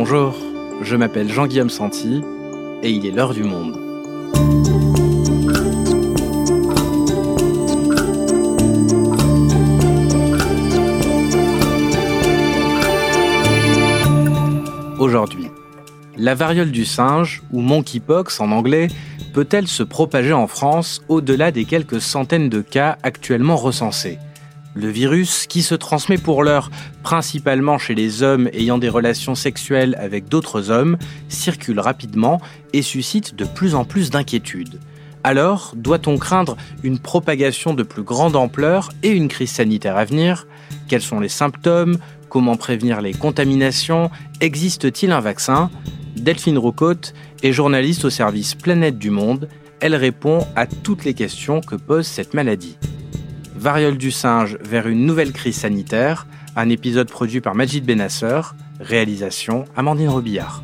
Bonjour, je m'appelle Jean-Guillaume Santi et il est l'heure du monde. Aujourd'hui, la variole du singe, ou monkeypox en anglais, peut-elle se propager en France au-delà des quelques centaines de cas actuellement recensés? Le virus, qui se transmet pour l'heure principalement chez les hommes ayant des relations sexuelles avec d'autres hommes, circule rapidement et suscite de plus en plus d'inquiétudes. Alors, doit-on craindre une propagation de plus grande ampleur et une crise sanitaire à venir? Quels sont les symptômes? Comment prévenir les contaminations? Existe-t-il un vaccin? Delphine Rocotte est journaliste au service Planète du Monde. Elle répond à toutes les questions que pose cette maladie. Variole du singe vers une nouvelle crise sanitaire, un épisode produit par Majid Benasser, réalisation Amandine Robillard.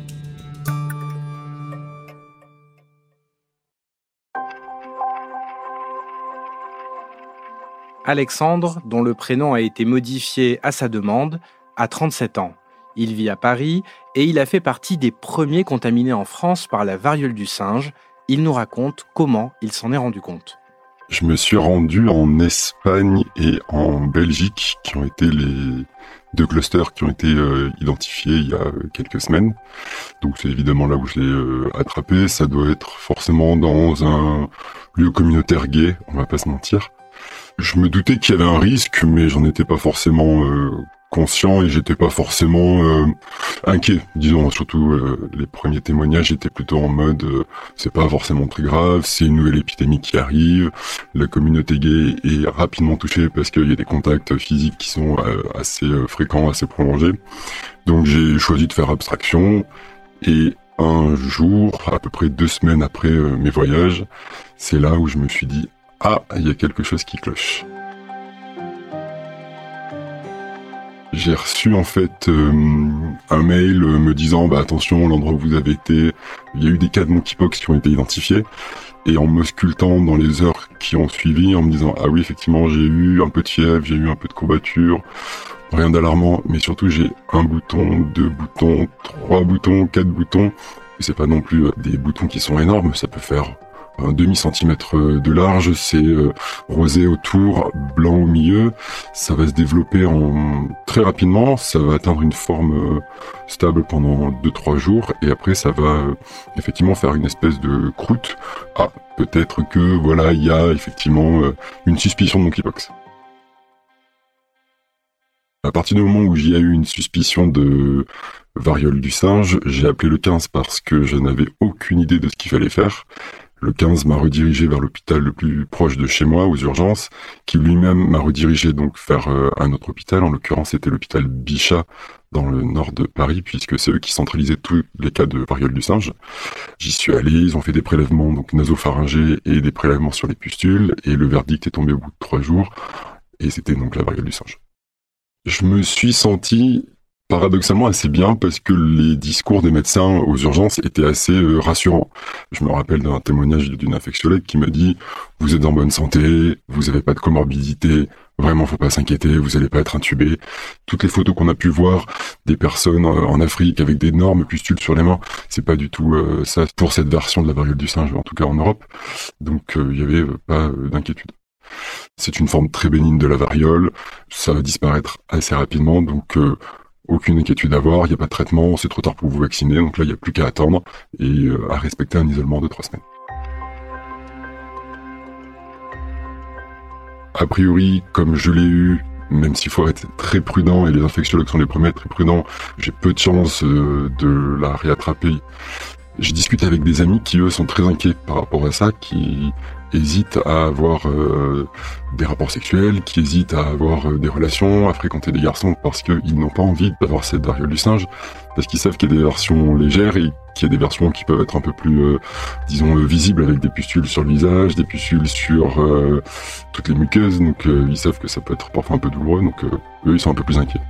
Alexandre, dont le prénom a été modifié à sa demande, a 37 ans. Il vit à Paris et il a fait partie des premiers contaminés en France par la variole du singe. Il nous raconte comment il s'en est rendu compte. Je me suis rendu en Espagne et en Belgique, qui ont été les deux clusters qui ont été euh, identifiés il y a quelques semaines. Donc c'est évidemment là où je l'ai euh, attrapé. Ça doit être forcément dans un lieu communautaire gay, on va pas se mentir. Je me doutais qu'il y avait un risque, mais j'en étais pas forcément euh, conscient et j'étais pas forcément euh, inquiet. Disons, surtout euh, les premiers témoignages étaient plutôt en mode c'est pas forcément très grave, c'est une nouvelle épidémie qui arrive, la communauté gay est rapidement touchée parce qu'il y a des contacts physiques qui sont assez fréquents, assez prolongés. Donc j'ai choisi de faire abstraction et un jour, à peu près deux semaines après mes voyages, c'est là où je me suis dit ah, il y a quelque chose qui cloche. J'ai reçu en fait euh, un mail me disant bah attention l'endroit où vous avez été, il y a eu des cas de monkeypox qui ont été identifiés. Et en me sculptant dans les heures qui ont suivi en me disant ah oui effectivement j'ai eu un peu de fièvre, j'ai eu un peu de courbature, rien d'alarmant mais surtout j'ai un bouton, deux boutons, trois boutons, quatre boutons. Et c'est pas non plus des boutons qui sont énormes, ça peut faire un demi centimètre de large, c'est euh, rosé autour, blanc au milieu. Ça va se développer en très rapidement, ça va atteindre une forme euh, stable pendant 2-3 jours et après ça va euh, effectivement faire une espèce de croûte. Ah, peut-être que voilà, il y a effectivement une suspicion de monkeypox. À partir du moment où j'y ai eu une suspicion de variole du singe, j'ai appelé le 15 parce que je n'avais aucune idée de ce qu'il fallait faire. Le 15 m'a redirigé vers l'hôpital le plus proche de chez moi, aux urgences, qui lui-même m'a redirigé donc vers euh, un autre hôpital. En l'occurrence, c'était l'hôpital Bichat, dans le nord de Paris, puisque c'est eux qui centralisaient tous les cas de variole du singe. J'y suis allé, ils ont fait des prélèvements donc nasopharyngés et des prélèvements sur les pustules, et le verdict est tombé au bout de trois jours, et c'était donc la variole du singe. Je me suis senti paradoxalement assez bien parce que les discours des médecins aux urgences étaient assez euh, rassurants. Je me rappelle d'un témoignage d'une infectiologue qui m'a dit vous êtes en bonne santé, vous n'avez pas de comorbidité, vraiment faut pas s'inquiéter, vous allez pas être intubé. Toutes les photos qu'on a pu voir des personnes euh, en Afrique avec d'énormes pustules sur les mains, c'est pas du tout euh, ça pour cette version de la variole du singe, en tout cas en Europe. Donc il y avait pas d'inquiétude. C'est une forme très bénigne de la variole, ça va disparaître assez rapidement, donc aucune inquiétude à avoir, il n'y a pas de traitement, c'est trop tard pour vous vacciner, donc là il n'y a plus qu'à attendre et euh, à respecter un isolement de trois semaines. A priori, comme je l'ai eu, même s'il faut être très prudent, et les infectiologues sont les premiers à être très prudents, j'ai peu de chance euh, de la réattraper. J'ai discuté avec des amis qui, eux, sont très inquiets par rapport à ça, qui hésitent à avoir euh, des rapports sexuels, qui hésitent à avoir euh, des relations, à fréquenter des garçons parce qu'ils n'ont pas envie d'avoir cette variole du singe, parce qu'ils savent qu'il y a des versions légères et qu'il y a des versions qui peuvent être un peu plus, euh, disons, visibles avec des pustules sur le visage, des pustules sur toutes les muqueuses, donc ils savent que ça peut être parfois un peu douloureux, donc eux ils sont un peu plus inquiets.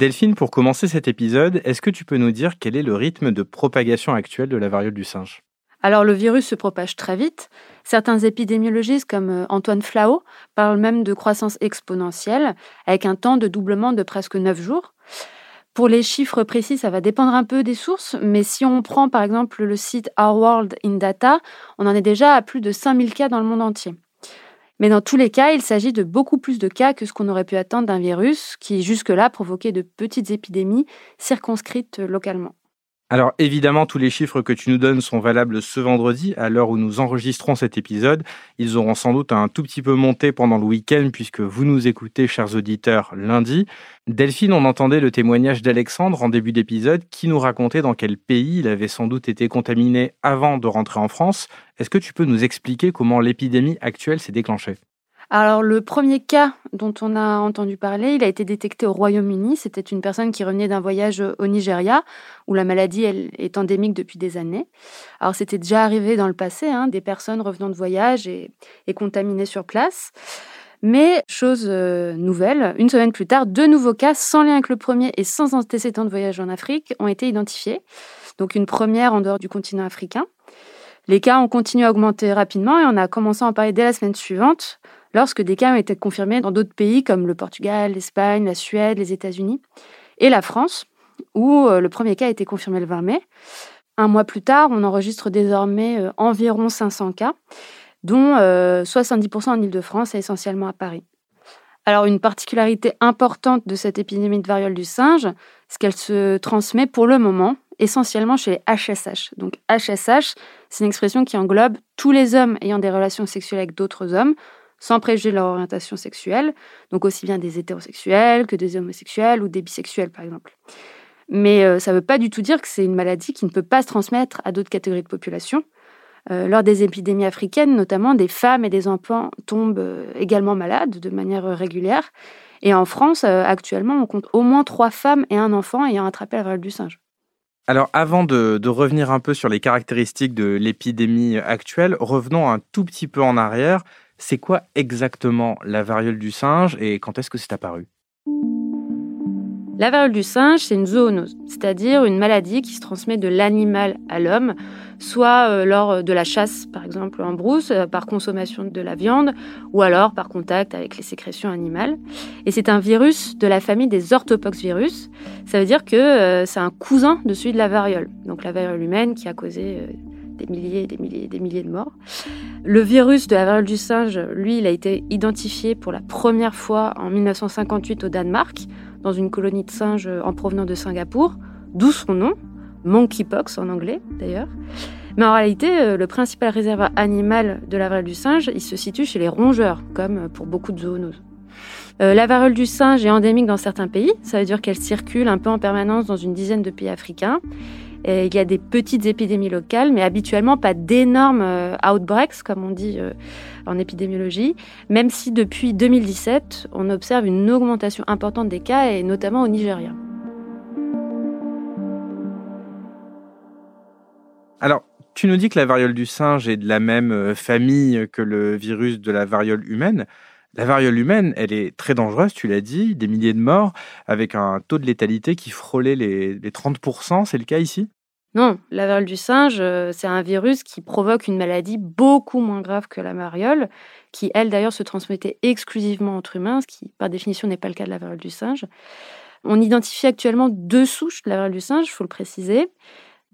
Delphine, pour commencer cet épisode, est-ce que tu peux nous dire quel est le rythme de propagation actuel de la variole du singe? Alors le virus se propage très vite. Certains épidémiologistes comme euh, Antoine Flao parlent même de croissance exponentielle avec un temps de doublement de presque 9 jours. Pour les chiffres précis, ça va dépendre un peu des sources, mais si on prend par exemple le site Our World in Data, on en est déjà à plus de 5000 cas dans le monde entier. Mais dans tous les cas, il s'agit de beaucoup plus de cas que ce qu'on aurait pu attendre d'un virus qui jusque-là provoquait de petites épidémies circonscrites localement. Alors évidemment, tous les chiffres que tu nous donnes sont valables ce vendredi, à l'heure où nous enregistrons cet épisode. Ils auront sans doute un tout petit peu monté pendant le week-end, puisque vous nous écoutez, chers auditeurs, lundi. Delphine, on entendait le témoignage d'Alexandre en début d'épisode, qui nous racontait dans quel pays il avait sans doute été contaminé avant de rentrer en France. Est-ce que tu peux nous expliquer comment l'épidémie actuelle s'est déclenchée? Alors le premier cas dont on a entendu parler, il a été détecté au Royaume-Uni. C'était une personne qui revenait d'un voyage au Nigeria, où la maladie est endémique depuis des années. Alors c'était déjà arrivé dans le passé, hein, des personnes revenant de voyage et, contaminées sur place. Mais chose euh, nouvelle, une semaine plus tard, deux nouveaux cas sans lien avec le premier et sans antécédent de voyage en Afrique ont été identifiés. Donc une première en dehors du continent africain. Les cas ont continué à augmenter rapidement et on a commencé à en parler dès la semaine suivante lorsque des cas ont été confirmés dans d'autres pays comme le Portugal, l'Espagne, la Suède, les États-Unis et la France, où euh, le premier cas a été confirmé le 20 mai. Un mois plus tard, on enregistre désormais euh, environ 500 cas, dont 70% euh, en Ile-de-France et essentiellement à Paris. Alors une particularité importante de cette épidémie de variole du singe, c'est qu'elle se transmet pour le moment essentiellement chez les HSH. Donc HSH, c'est une expression qui englobe tous les hommes ayant des relations sexuelles avec d'autres hommes, sans préjuger leur orientation sexuelle, donc aussi bien des hétérosexuels que des homosexuels ou des bisexuels par exemple. Mais euh, ça ne veut pas du tout dire que c'est une maladie qui ne peut pas se transmettre à d'autres catégories de population. Euh, lors des épidémies africaines, notamment, des femmes et des enfants tombent euh, également malades de manière régulière. Et en France, actuellement, on compte au moins trois femmes et un enfant ayant attrapé la variole du singe. Alors avant de, de, revenir un peu sur les caractéristiques de l'épidémie actuelle, revenons un tout petit peu en arrière. C'est quoi exactement la variole du singe et quand est-ce que c'est apparu? La variole du singe, c'est une zoonose, c'est-à-dire une maladie qui se transmet de l'animal à l'homme, soit euh, lors de la chasse, par exemple en brousse, euh, par consommation de la viande, ou alors par contact avec les sécrétions animales. Et c'est un virus de la famille des orthopoxvirus. Ça veut dire que euh, c'est un cousin de celui de la variole, donc la variole humaine qui a causé des milliers, des milliers, des milliers de morts. Le virus de la variole du singe, lui, il a été identifié pour la première fois en 1958 au Danemark, dans une colonie de singes en provenance de Singapour, d'où son nom, monkeypox en anglais d'ailleurs. Mais en réalité, euh, le principal réservoir animal de la variole du singe, il se situe chez les rongeurs, comme pour beaucoup de zoonoses. Euh, la variole du singe est endémique dans certains pays, ça veut dire qu'elle circule un peu en permanence dans une dizaine de pays africains il y a des petites épidémies locales, mais habituellement pas d'énormes euh, outbreaks, comme on dit euh, en épidémiologie, même si depuis 2017, on observe une augmentation importante des cas, et notamment au Nigeria. Alors, tu nous dis que la variole du singe est de la même euh, famille que le virus de la variole humaine. La variole humaine, elle est très dangereuse, tu l'as dit, des milliers de morts, avec un taux de létalité qui frôlait les, 30%, c'est le cas ici? Non, la variole du singe, euh, c'est un virus qui provoque une maladie beaucoup moins grave que la variole, qui, elle d'ailleurs, se transmettait exclusivement entre humains, ce qui, par définition, n'est pas le cas de la variole du singe. On identifie actuellement deux souches de la variole du singe, il faut le préciser.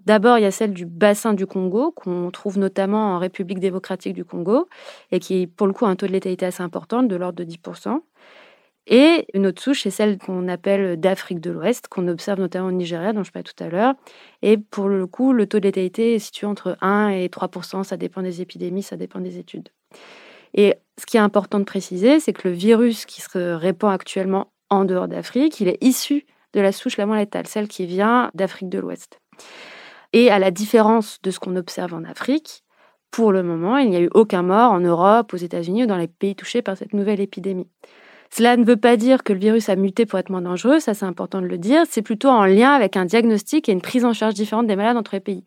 D'abord, il y a celle du bassin du Congo, qu'on trouve notamment en République démocratique du Congo, et qui, pour le coup, a un taux de létalité assez important, de l'ordre de 10%. Et une autre souche, c'est celle qu'on appelle d'Afrique de l'Ouest, qu'on observe notamment au Nigeria, dont je parlais tout à l'heure. Et pour le coup, le taux de létalité est situé entre 1 et 3% ça dépend des épidémies, ça dépend des études. Et ce qui est important de préciser, c'est que le virus qui se répand actuellement en dehors d'Afrique, il est issu de la souche la moins létale, celle qui vient d'Afrique de l'Ouest. Et à la différence de ce qu'on observe en Afrique, pour le moment, il n'y a eu aucun mort en Europe, aux États-Unis ou dans les pays touchés par cette nouvelle épidémie. Cela ne veut pas dire que le virus a muté pour être moins dangereux, ça c'est important de le dire, c'est plutôt en lien avec un diagnostic et une prise en charge différente des malades entre les pays.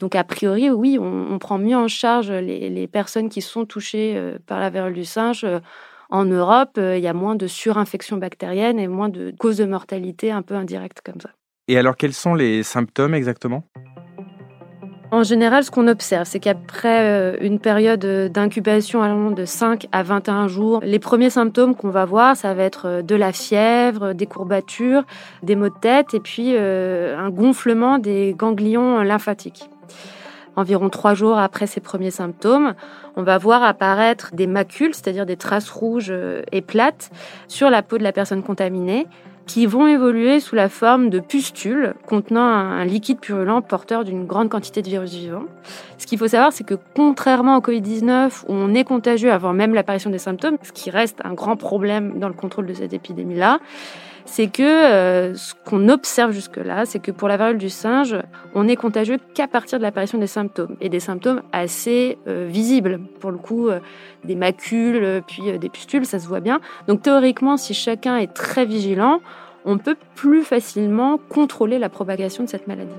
Donc a priori, oui, on, prend mieux en charge les, personnes qui sont touchées euh, par la variole du singe. En Europe, euh, il y a moins de surinfection bactérienne et moins de causes de mortalité un peu indirectes comme ça. Et alors, quels sont les symptômes exactement? En général, ce qu'on observe, c'est qu'après euh, une période d'incubation allant de 5 à 21 jours, les premiers symptômes qu'on va voir, ça va être euh, de la fièvre, des courbatures, des maux de tête et puis euh, un gonflement des ganglions lymphatiques. Environ trois jours après ces premiers symptômes, on va voir apparaître des macules, c'est-à-dire des traces rouges et plates, sur la peau de la personne contaminée, qui vont évoluer sous la forme de pustules contenant un, liquide purulent porteur d'une grande quantité de virus vivants. Ce qu'il faut savoir, c'est que contrairement au Covid-19, où on est contagieux avant même l'apparition des symptômes, ce qui reste un grand problème dans le contrôle de cette épidémie-là, c'est que euh, ce qu'on observe jusque-là, c'est que pour la variole du singe, on est contagieux qu'à partir de l'apparition des symptômes, et des symptômes assez euh, visibles. Pour le coup, euh, des macules, puis des pustules, ça se voit bien. Donc théoriquement, si chacun est très vigilant, on peut plus facilement contrôler la propagation de cette maladie.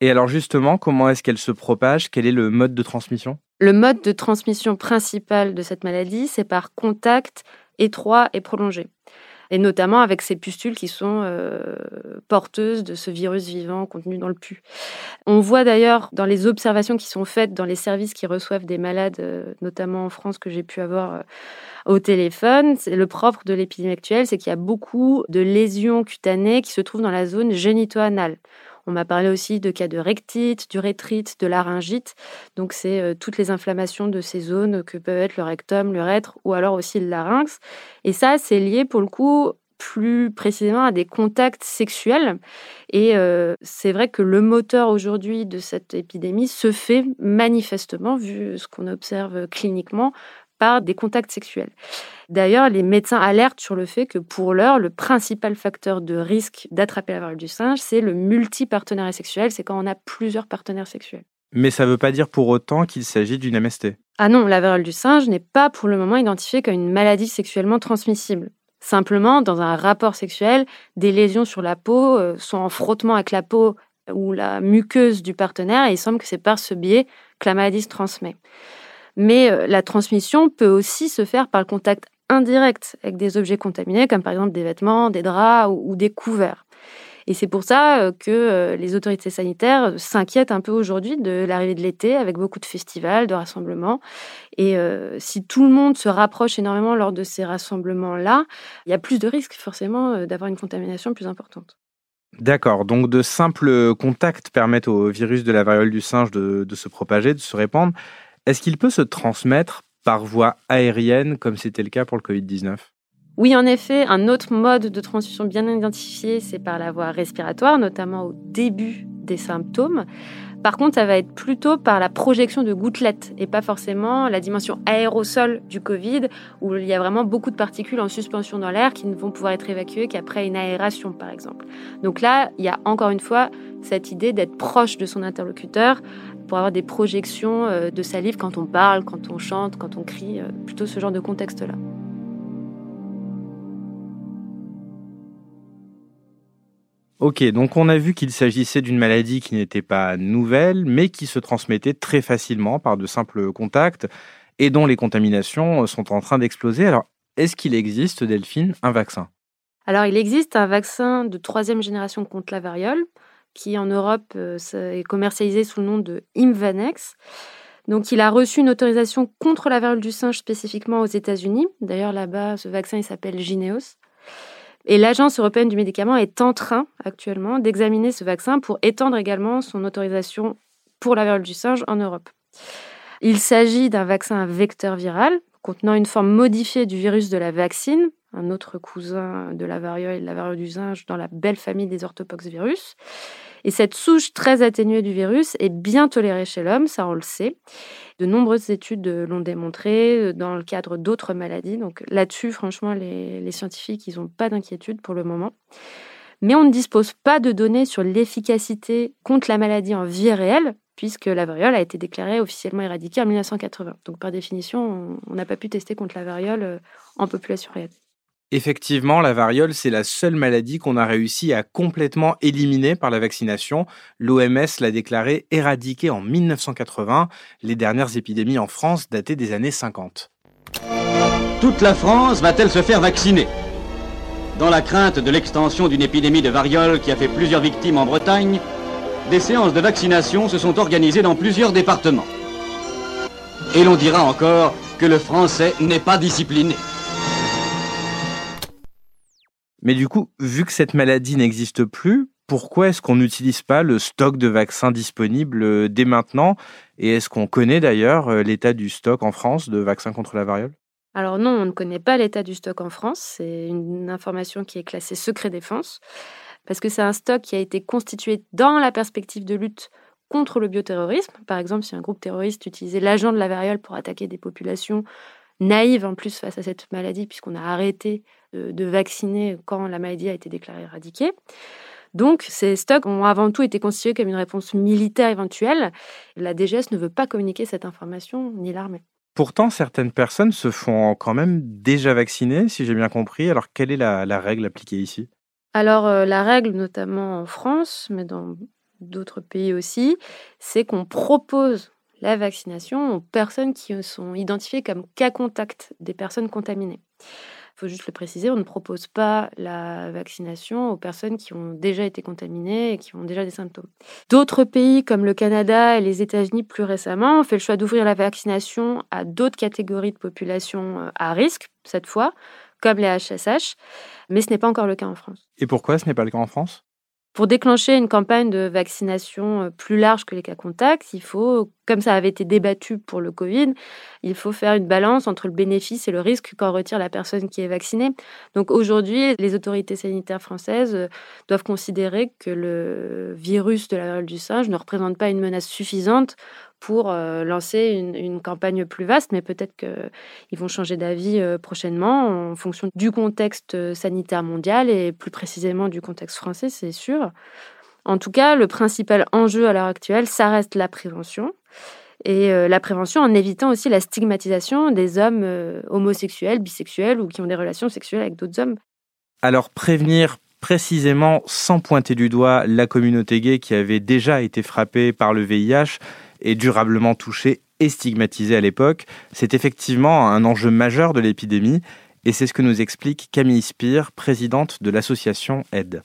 Et alors justement, comment est-ce qu'elle se propage? Quel est le mode de transmission? Le mode de transmission principal de cette maladie, c'est par contact étroit et prolongé. Et notamment avec ces pustules qui sont euh, porteuses de ce virus vivant contenu dans le pus. On voit d'ailleurs dans les observations qui sont faites dans les services qui reçoivent des malades, euh, notamment en France que j'ai pu avoir euh, au téléphone, le propre de l'épidémie actuelle, c'est qu'il y a beaucoup de lésions cutanées qui se trouvent dans la zone génito-anale. On m'a parlé aussi de cas de rectite, d'urétrite, de laryngite. Donc, c'est euh, toutes les inflammations de ces zones que peuvent être le rectum, l'urètre ou alors aussi le larynx. Et ça, c'est lié pour le coup plus précisément à des contacts sexuels. Et euh, c'est vrai que le moteur aujourd'hui de cette épidémie se fait manifestement, vu ce qu'on observe cliniquement, par des contacts sexuels. D'ailleurs, les médecins alertent sur le fait que pour l'heure, le principal facteur de risque d'attraper la variole du singe, c'est le multipartenariat sexuel, c'est quand on a plusieurs partenaires sexuels. Mais ça ne veut pas dire pour autant qu'il s'agit d'une MST. Ah non, la variole du singe n'est pas pour le moment identifiée comme une maladie sexuellement transmissible. Simplement, dans un rapport sexuel, des lésions sur la peau euh, sont en frottement avec la peau ou la muqueuse du partenaire et il semble que c'est par ce biais que la maladie se transmet. Mais euh, la transmission peut aussi se faire par le contact indirect avec des objets contaminés, comme par exemple des vêtements, des draps ou, des couverts. Et c'est pour ça euh, que euh, les autorités sanitaires s'inquiètent un peu aujourd'hui de l'arrivée de l'été, avec beaucoup de festivals, de rassemblements. Et si tout le monde se rapproche énormément lors de ces rassemblements-là, il y a plus de risques forcément d'avoir une contamination plus importante. D'accord, donc de simples contacts permettent au virus de la variole du singe de se propager, de se répandre. Est-ce qu'il peut se transmettre par voie aérienne, comme c'était le cas pour le Covid-19 oui, en effet, un autre mode de transmission bien identifié, c'est par la voie respiratoire, notamment au début des symptômes. Par contre, ça va être plutôt par la projection de gouttelettes et pas forcément la dimension aérosol du Covid, où il y a vraiment beaucoup de particules en suspension dans l'air qui ne vont pouvoir être évacuées qu'après une aération, par exemple. Donc là, il y a encore une fois cette idée d'être proche de son interlocuteur pour avoir des projections euh, de salive quand on parle, quand on chante, quand on crie, euh, plutôt ce genre de contexte-là. Ok, donc on a vu qu'il s'agissait d'une maladie qui n'était pas nouvelle, mais qui se transmettait très facilement par de simples contacts et dont les contaminations sont en train d'exploser. Alors, est-ce qu'il existe, Delphine, un vaccin? Alors, il existe un vaccin de troisième génération contre la variole qui en Europe euh, est commercialisé sous le nom de Imvanex. Donc, il a reçu une autorisation contre la variole du singe spécifiquement aux États-Unis. D'ailleurs, là-bas, ce vaccin, s'appelle Gineos. Et l'Agence européenne du médicament est en train actuellement d'examiner ce vaccin pour étendre également son autorisation pour la variole du singe en Europe. Il s'agit d'un vaccin vecteur viral contenant une forme modifiée du virus de la vaccine, un autre cousin de la variole et de la variole du singe dans la belle famille des orthopoxvirus. Et cette souche très atténuée du virus est bien tolérée chez l'homme, ça on le sait. De nombreuses études l'ont démontré euh, dans le cadre d'autres maladies. Donc là-dessus, franchement, les, les scientifiques, ils n'ont pas d'inquiétude pour le moment. Mais on ne dispose pas de données sur l'efficacité contre la maladie en vie réelle, puisque la variole a été déclarée officiellement éradiquée en 1980. Donc par définition, on n'a pas pu tester contre la variole euh, en population réelle. Effectivement, la variole, c'est la seule maladie qu'on a réussi à complètement éliminer par la vaccination. L'OMS l'a déclarée éradiquée en 1980. Les dernières épidémies en France dataient des années 50. Toute la France va-t-elle se faire vacciner? Dans la crainte de l'extension d'une épidémie de variole qui a fait plusieurs victimes en Bretagne, des séances de vaccination se sont organisées dans plusieurs départements. Et l'on dira encore que le français n'est pas discipliné. Mais du coup, vu que cette maladie n'existe plus, pourquoi est-ce qu'on n'utilise pas le stock de vaccins disponible euh, dès maintenant? Et est-ce qu'on connaît d'ailleurs euh, l'état du stock en France de vaccins contre la variole? Alors non, on ne connaît pas l'état du stock en France. C'est une information qui est classée secret défense, parce que c'est un stock qui a été constitué dans la perspective de lutte contre le bioterrorisme. Par exemple, si un groupe terroriste utilisait l'agent de la variole pour attaquer des populations naïves en plus face à cette maladie, puisqu'on a arrêté de, vacciner quand la maladie a été déclarée éradiquée. Donc, ces stocks ont avant tout été constitués comme une réponse militaire éventuelle. La DGS ne veut pas communiquer cette information, ni l'armée. Pourtant, certaines personnes se font quand même déjà vacciner, si j'ai bien compris. Alors, quelle est la, règle appliquée ici? Alors, euh, la règle, notamment en France, mais dans d'autres pays aussi, c'est qu'on propose la vaccination aux personnes qui sont identifiées comme cas contact des personnes contaminées. Faut juste le préciser, on ne propose pas la vaccination aux personnes qui ont déjà été contaminées et qui ont déjà des symptômes. D'autres pays comme le Canada et les États-Unis plus récemment ont fait le choix d'ouvrir la vaccination à d'autres catégories de population euh, à risque, cette fois, comme les HSH, mais ce n'est pas encore le cas en France. Et pourquoi ce n'est pas le cas en France? Pour déclencher une campagne de vaccination euh, plus large que les cas contacts, il faut, comme ça avait été débattu pour le Covid, il faut faire une balance entre le bénéfice et le risque qu'en retire la personne qui est vaccinée. Donc aujourd'hui, les autorités sanitaires françaises euh, doivent considérer que le virus de la variole du singe ne représente pas une menace suffisante pour euh, lancer une, campagne plus vaste, mais peut-être qu'ils vont changer d'avis euh, prochainement en fonction du contexte euh, sanitaire mondial et plus précisément du contexte français, c'est sûr. En tout cas, le principal enjeu à l'heure actuelle, ça reste la prévention. Et la prévention en évitant aussi la stigmatisation des hommes homosexuels, bisexuels ou qui ont des relations sexuelles avec d'autres hommes. Alors prévenir précisément sans pointer du doigt la communauté gay qui avait déjà été frappée par le VIH et durablement touché et stigmatisé à l'époque, c'est effectivement un enjeu majeur de l'épidémie, et c'est ce que nous explique Camille Spire, présidente de l'association AIDE.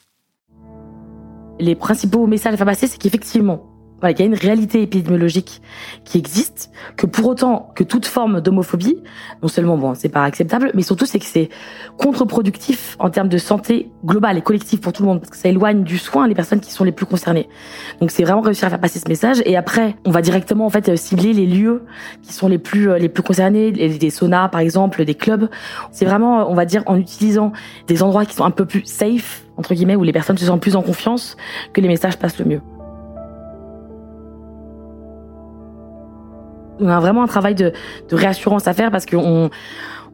Les principaux messages à faire passer, c'est qu'effectivement, voilà, il y a une réalité épidémiologique qui existe, que pour autant que toute forme d'homophobie, non seulement bon, c'est pas acceptable, mais surtout c'est que c'est contre-productif en termes de santé globale et collective pour tout le monde, parce que ça éloigne du soin les personnes qui sont les plus concernées. Donc c'est vraiment réussir à faire passer ce message. Et après, on va directement en fait cibler les lieux qui sont les plus les plus concernés, des saunas par exemple, des clubs. C'est vraiment, on va dire, en utilisant des endroits qui sont un peu plus safe entre guillemets, où les personnes se sentent plus en confiance, que les messages passent le mieux. On a vraiment un travail de, réassurance à faire parce qu'on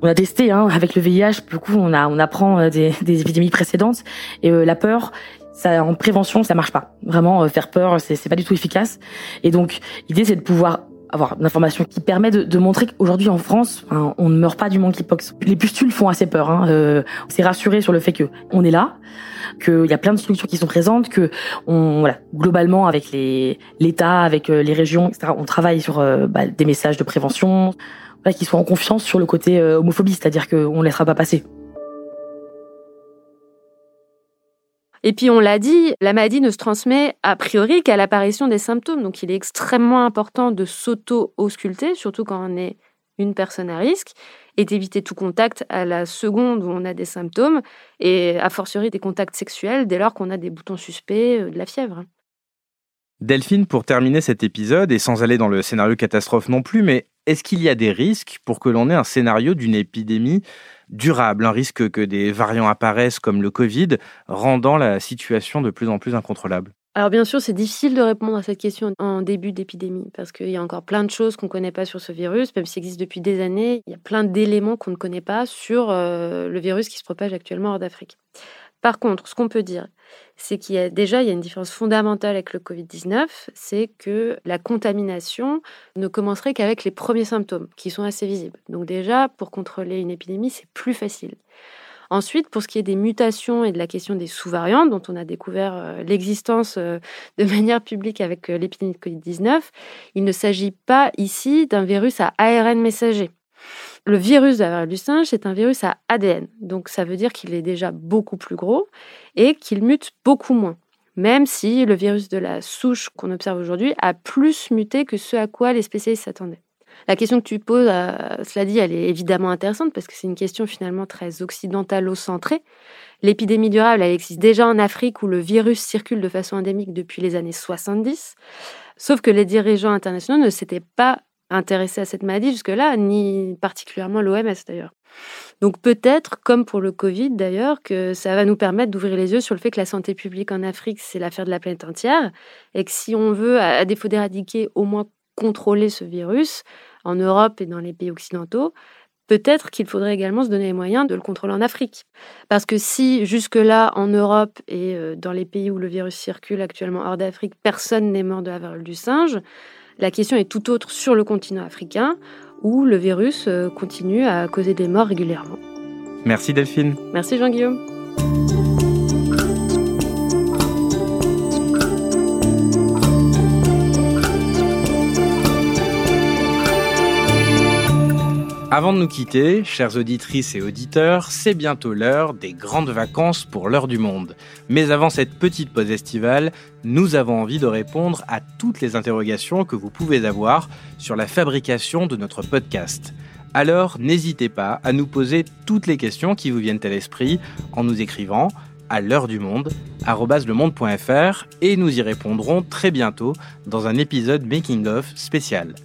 on a testé hein, avec le VIH. Beaucoup, on a on apprend euh, des, des épidémies précédentes et euh, la peur. Ça, en prévention, ça marche pas. Vraiment, euh, faire peur, c'est pas du tout efficace. Et donc, l'idée, c'est de pouvoir avoir une information qui permet de, de montrer qu'aujourd'hui en France, on ne meurt pas du monkeypox. Les pustules font assez peur. Hein. Euh, c'est rassuré sur le fait que on est là, qu'il y a plein de structures qui sont présentes, que on, voilà, globalement avec l'État, avec euh, les régions, etc. On travaille sur euh, bah, des messages de prévention, voilà, qui soient en confiance sur le côté euh, homophobie, c'est-à-dire qu'on ne laissera pas passer. Et puis on l'a dit, la maladie ne se transmet a priori qu'à l'apparition des symptômes. Donc il est extrêmement important de s'auto-ausculter, surtout quand on est une personne à risque, et d'éviter tout contact à la seconde où on a des symptômes, et a fortiori des contacts sexuels dès lors qu'on a des boutons suspects, euh, de la fièvre. Delphine, pour terminer cet épisode, et sans aller dans le scénario catastrophe non plus, mais est-ce qu'il y a des risques pour que l'on ait un scénario d'une épidémie durable, un risque que des variants apparaissent comme le Covid, rendant la situation de plus en plus incontrôlable alors bien sûr, c'est difficile de répondre à cette question en début d'épidémie parce qu'il y a encore plein de choses qu'on ne connaît pas sur ce virus, même s'il existe depuis des années. Il y a plein d'éléments qu'on ne connaît pas sur euh, le virus qui se propage actuellement hors d'Afrique. Par contre, ce qu'on peut dire, c'est qu'il y a déjà une différence fondamentale avec le Covid-19, c'est que la contamination ne commencerait qu'avec les premiers symptômes, qui sont assez visibles. Donc déjà, pour contrôler une épidémie, c'est plus facile. Ensuite, pour ce qui est des mutations et de la question des sous-variantes, dont on a découvert euh, l'existence euh, de manière publique avec euh, l'épidémie de Covid-19, il ne s'agit pas ici d'un virus à ARN messager. Le virus de la variole du singe, c'est un virus à ADN. Donc ça veut dire qu'il est déjà beaucoup plus gros et qu'il mute beaucoup moins. Même si le virus de la souche qu'on observe aujourd'hui a plus muté que ce à quoi les spécialistes s'attendaient. La question que tu poses, euh, cela dit, elle est évidemment intéressante parce que c'est une question finalement très occidentalo-centrée. L'épidémie durable, elle existe déjà en Afrique où le virus circule de façon endémique depuis les années 70. Sauf que les dirigeants internationaux ne s'étaient pas intéressés à cette maladie jusque-là, ni particulièrement l'OMS d'ailleurs. Donc peut-être, comme pour le Covid d'ailleurs, que ça va nous permettre d'ouvrir les yeux sur le fait que la santé publique en Afrique, c'est l'affaire de la planète entière, et que si on veut, à défaut d'éradiquer, au moins contrôler ce virus en Europe et dans les pays occidentaux, peut-être qu'il faudrait également se donner les moyens de le contrôler en Afrique. Parce que si jusque-là, en Europe et euh, dans les pays où le virus circule actuellement hors d'Afrique, personne n'est mort de la variole du singe, la question est tout autre sur le continent africain, où le virus euh, continue à causer des morts régulièrement. Merci Delphine. Merci Jean-Guillaume. Avant de nous quitter, chères auditrices et auditeurs, c'est bientôt l'heure des grandes vacances pour l'heure du monde. Mais avant cette petite pause estivale, nous avons envie de répondre à toutes les interrogations que vous pouvez avoir sur la fabrication de notre podcast. Alors n'hésitez pas à nous poser toutes les questions qui vous viennent à l'esprit en nous écrivant à l'heure du monde, lemonde.fr et nous y répondrons très bientôt dans un épisode Making of spécial.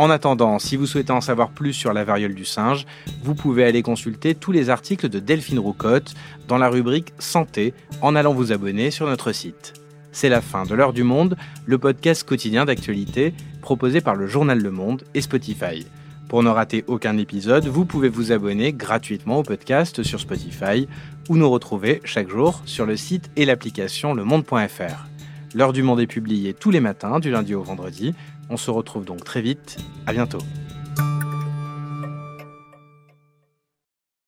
En attendant, si vous souhaitez en savoir plus sur la variole du singe, vous pouvez aller consulter tous les articles de Delphine Roucotte dans la rubrique Santé en allant vous abonner sur notre site. C'est la fin de l'heure du monde, le podcast quotidien d'actualité proposé par le journal Le Monde et Spotify. Pour ne rater aucun épisode, vous pouvez vous abonner gratuitement au podcast sur Spotify ou nous retrouver chaque jour sur le site et l'application lemonde.fr. L'heure du monde est publiée tous les matins du lundi au vendredi on se retrouve donc très vite. À bientôt.